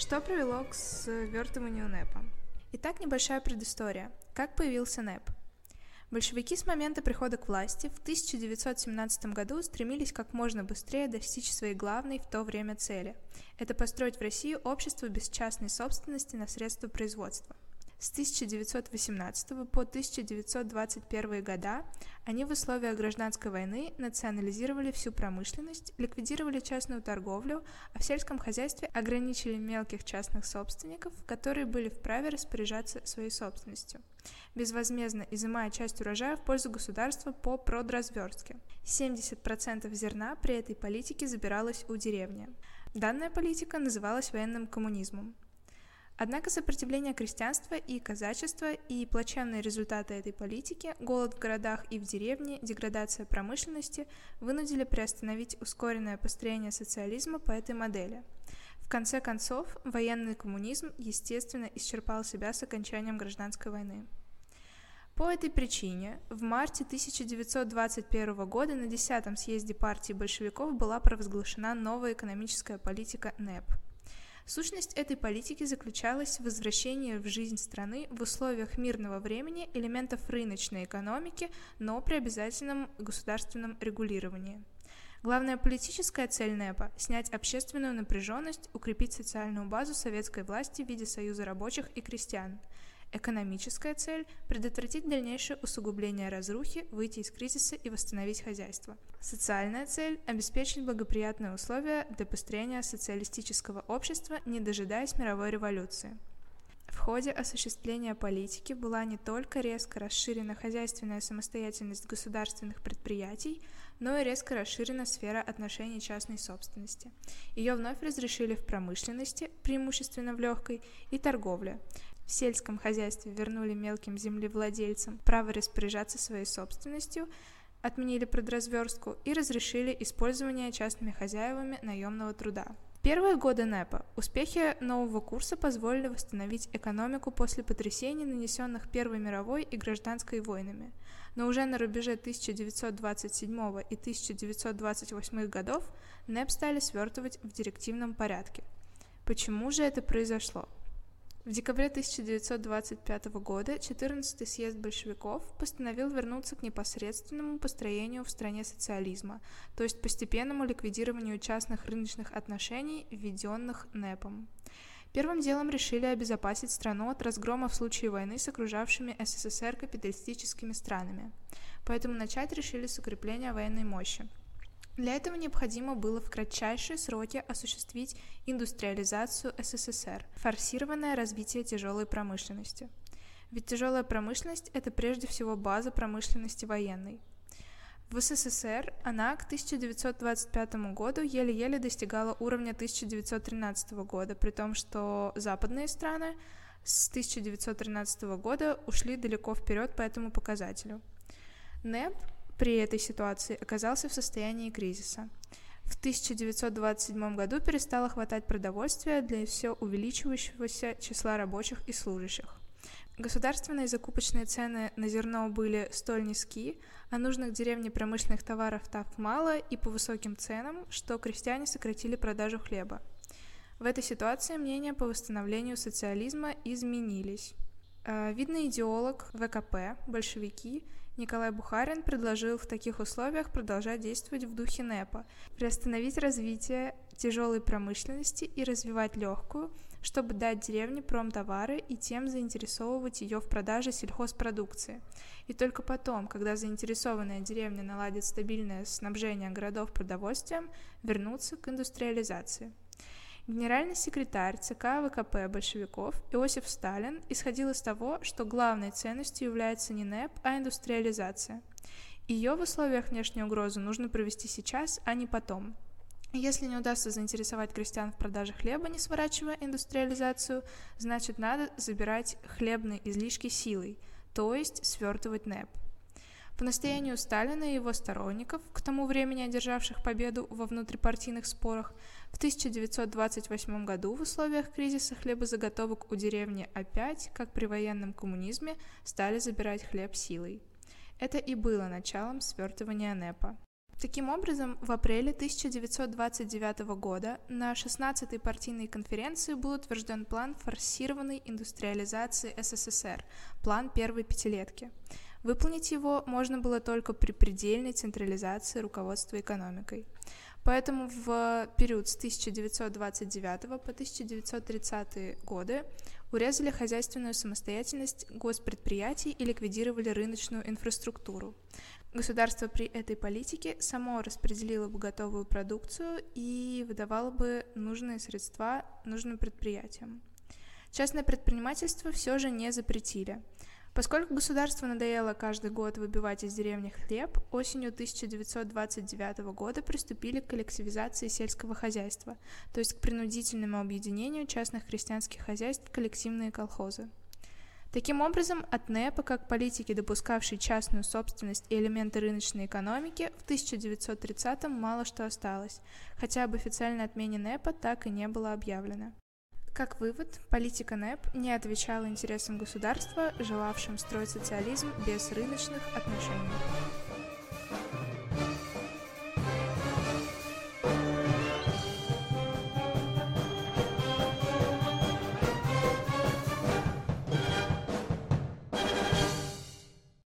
Что привело к свертыванию НЭПа? Итак, небольшая предыстория. Как появился НЭП? Большевики с момента прихода к власти в 1917 году стремились как можно быстрее достичь своей главной в то время цели – это построить в России общество без частной собственности на средства производства – с 1918 по 1921 года они в условиях гражданской войны национализировали всю промышленность, ликвидировали частную торговлю, а в сельском хозяйстве ограничили мелких частных собственников, которые были вправе распоряжаться своей собственностью, безвозмездно изымая часть урожая в пользу государства по продразверстке. 70% зерна при этой политике забиралось у деревни. Данная политика называлась военным коммунизмом. Однако сопротивление крестьянства и казачества и плачевные результаты этой политики, голод в городах и в деревне, деградация промышленности вынудили приостановить ускоренное построение социализма по этой модели. В конце концов, военный коммунизм, естественно, исчерпал себя с окончанием гражданской войны. По этой причине в марте 1921 года на 10-м съезде партии большевиков была провозглашена новая экономическая политика НЭП – Сущность этой политики заключалась в возвращении в жизнь страны в условиях мирного времени элементов рыночной экономики, но при обязательном государственном регулировании. Главная политическая цель НЭПа – снять общественную напряженность, укрепить социальную базу советской власти в виде союза рабочих и крестьян – Экономическая цель – предотвратить дальнейшее усугубление разрухи, выйти из кризиса и восстановить хозяйство. Социальная цель – обеспечить благоприятные условия для построения социалистического общества, не дожидаясь мировой революции. В ходе осуществления политики была не только резко расширена хозяйственная самостоятельность государственных предприятий, но и резко расширена сфера отношений частной собственности. Ее вновь разрешили в промышленности, преимущественно в легкой, и торговле, в сельском хозяйстве вернули мелким землевладельцам право распоряжаться своей собственностью, отменили продразверстку и разрешили использование частными хозяевами наемного труда. Первые годы НЭПа успехи нового курса позволили восстановить экономику после потрясений, нанесенных Первой мировой и гражданской войнами. Но уже на рубеже 1927 и 1928 годов НЭП стали свертывать в директивном порядке. Почему же это произошло? В декабре 1925 года 14-й съезд большевиков постановил вернуться к непосредственному построению в стране социализма, то есть постепенному ликвидированию частных рыночных отношений, введенных НЭПом. Первым делом решили обезопасить страну от разгрома в случае войны с окружавшими СССР капиталистическими странами. Поэтому начать решили с укрепления военной мощи – для этого необходимо было в кратчайшие сроки осуществить индустриализацию СССР, форсированное развитие тяжелой промышленности. Ведь тяжелая промышленность – это прежде всего база промышленности военной. В СССР она к 1925 году еле-еле достигала уровня 1913 года, при том, что западные страны с 1913 года ушли далеко вперед по этому показателю. НЭП при этой ситуации оказался в состоянии кризиса. В 1927 году перестало хватать продовольствия для все увеличивающегося числа рабочих и служащих. Государственные закупочные цены на зерно были столь низки, а нужных деревне промышленных товаров так мало и по высоким ценам, что крестьяне сократили продажу хлеба. В этой ситуации мнения по восстановлению социализма изменились. Э, видный идеолог ВКП, большевики, Николай Бухарин предложил в таких условиях продолжать действовать в духе НЭПа, приостановить развитие тяжелой промышленности и развивать легкую, чтобы дать деревне промтовары и тем заинтересовывать ее в продаже сельхозпродукции. И только потом, когда заинтересованная деревня наладит стабильное снабжение городов продовольствием, вернуться к индустриализации. Генеральный секретарь ЦК ВКП большевиков Иосиф Сталин исходил из того, что главной ценностью является не НЭП, а индустриализация. Ее в условиях внешней угрозы нужно провести сейчас, а не потом. Если не удастся заинтересовать крестьян в продаже хлеба, не сворачивая индустриализацию, значит надо забирать хлебные излишки силой, то есть свертывать НЭП. По настоянию Сталина и его сторонников, к тому времени одержавших победу во внутрипартийных спорах, в 1928 году в условиях кризиса хлебозаготовок у деревни опять, как при военном коммунизме, стали забирать хлеб силой. Это и было началом свертывания НЭПа. Таким образом, в апреле 1929 года на 16-й партийной конференции был утвержден план форсированной индустриализации СССР, план первой пятилетки. Выполнить его можно было только при предельной централизации руководства экономикой. Поэтому в период с 1929 по 1930 годы урезали хозяйственную самостоятельность госпредприятий и ликвидировали рыночную инфраструктуру. Государство при этой политике само распределило бы готовую продукцию и выдавало бы нужные средства нужным предприятиям. Частное предпринимательство все же не запретили – Поскольку государству надоело каждый год выбивать из деревни хлеб, осенью 1929 года приступили к коллективизации сельского хозяйства, то есть к принудительному объединению частных крестьянских хозяйств в коллективные колхозы. Таким образом, от НЭПа, как политики, допускавшей частную собственность и элементы рыночной экономики, в 1930-м мало что осталось, хотя об официальной отмене НЭПа так и не было объявлено. Как вывод, политика НЭП не отвечала интересам государства, желавшим строить социализм без рыночных отношений.